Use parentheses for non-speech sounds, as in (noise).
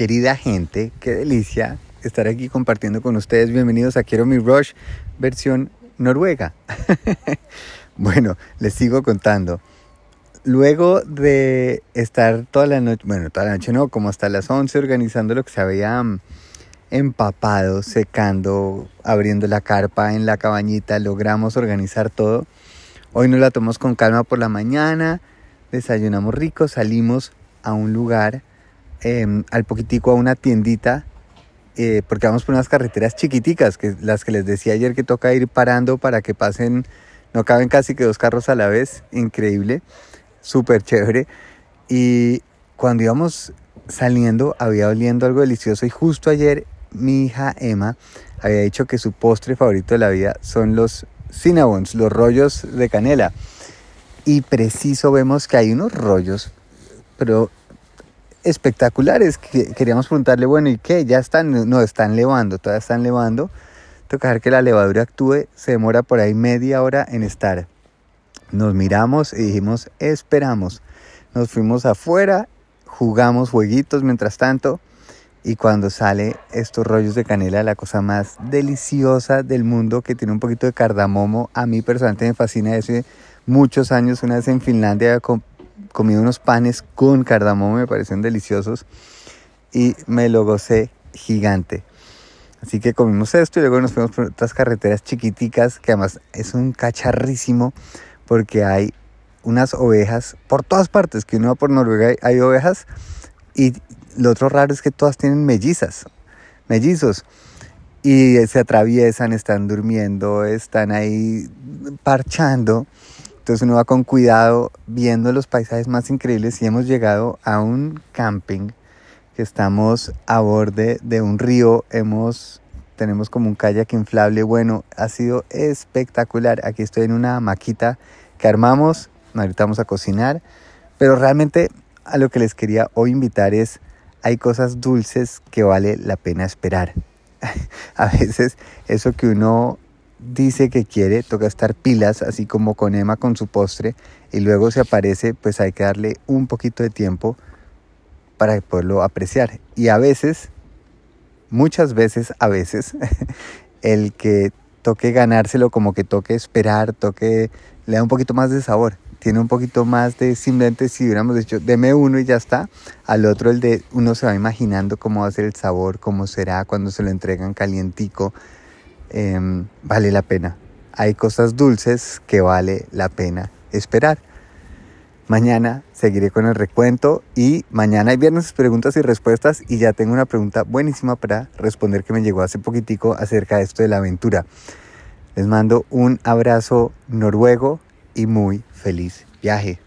querida gente, qué delicia estar aquí compartiendo con ustedes. Bienvenidos a Quiero mi Rush versión noruega. (laughs) bueno, les sigo contando. Luego de estar toda la noche, bueno, toda la noche no, como hasta las 11 organizando lo que se había mm, empapado, secando, abriendo la carpa en la cabañita, logramos organizar todo. Hoy nos la tomamos con calma por la mañana, desayunamos rico, salimos a un lugar, em, al poquitico a una tiendita, eh, porque vamos por unas carreteras chiquiticas, que las que les decía ayer que toca ir parando para que pasen, no caben casi que dos carros a la vez, increíble, súper chévere. Y cuando íbamos saliendo había oliendo algo delicioso y justo ayer mi hija Emma había dicho que su postre favorito de la vida son los cinnamons, los rollos de canela. Y preciso vemos que hay unos rollos, pero espectaculares. Que queríamos preguntarle, bueno, ¿y qué? Ya están, no, están levando, todavía están levando. Toca dejar que la levadura actúe, se demora por ahí media hora en estar. Nos miramos y dijimos, esperamos. Nos fuimos afuera, jugamos jueguitos mientras tanto y cuando sale estos rollos de canela, la cosa más deliciosa del mundo que tiene un poquito de cardamomo, a mí personalmente me fascina. Hace muchos años, una vez en Finlandia, comido unos panes con cardamomo, me parecen deliciosos y me lo gocé gigante. Así que comimos esto y luego nos fuimos por otras carreteras chiquiticas, que además es un cacharrísimo porque hay unas ovejas por todas partes, que uno va por Noruega hay ovejas y lo otro raro es que todas tienen mellizas, mellizos. Y se atraviesan, están durmiendo, están ahí parchando. Entonces uno va con cuidado viendo los paisajes más increíbles y hemos llegado a un camping que estamos a borde de un río. Hemos tenemos como un kayak inflable. Bueno, ha sido espectacular. Aquí estoy en una maquita que armamos. Ahorita vamos a cocinar. Pero realmente a lo que les quería hoy invitar es hay cosas dulces que vale la pena esperar. (laughs) a veces eso que uno dice que quiere, toca estar pilas, así como con Emma con su postre, y luego se aparece, pues hay que darle un poquito de tiempo para poderlo apreciar. Y a veces, muchas veces, a veces, (laughs) el que toque ganárselo, como que toque esperar, toque, le da un poquito más de sabor tiene un poquito más de simplemente si hubiéramos dicho deme uno y ya está, al otro el de uno se va imaginando cómo va a ser el sabor, cómo será cuando se lo entregan calientico, em, vale la pena. Hay cosas dulces que vale la pena esperar. Mañana seguiré con el recuento y mañana hay viernes preguntas y respuestas y ya tengo una pregunta buenísima para responder que me llegó hace poquitico acerca de esto de la aventura. Les mando un abrazo noruego y muy feliz viaje.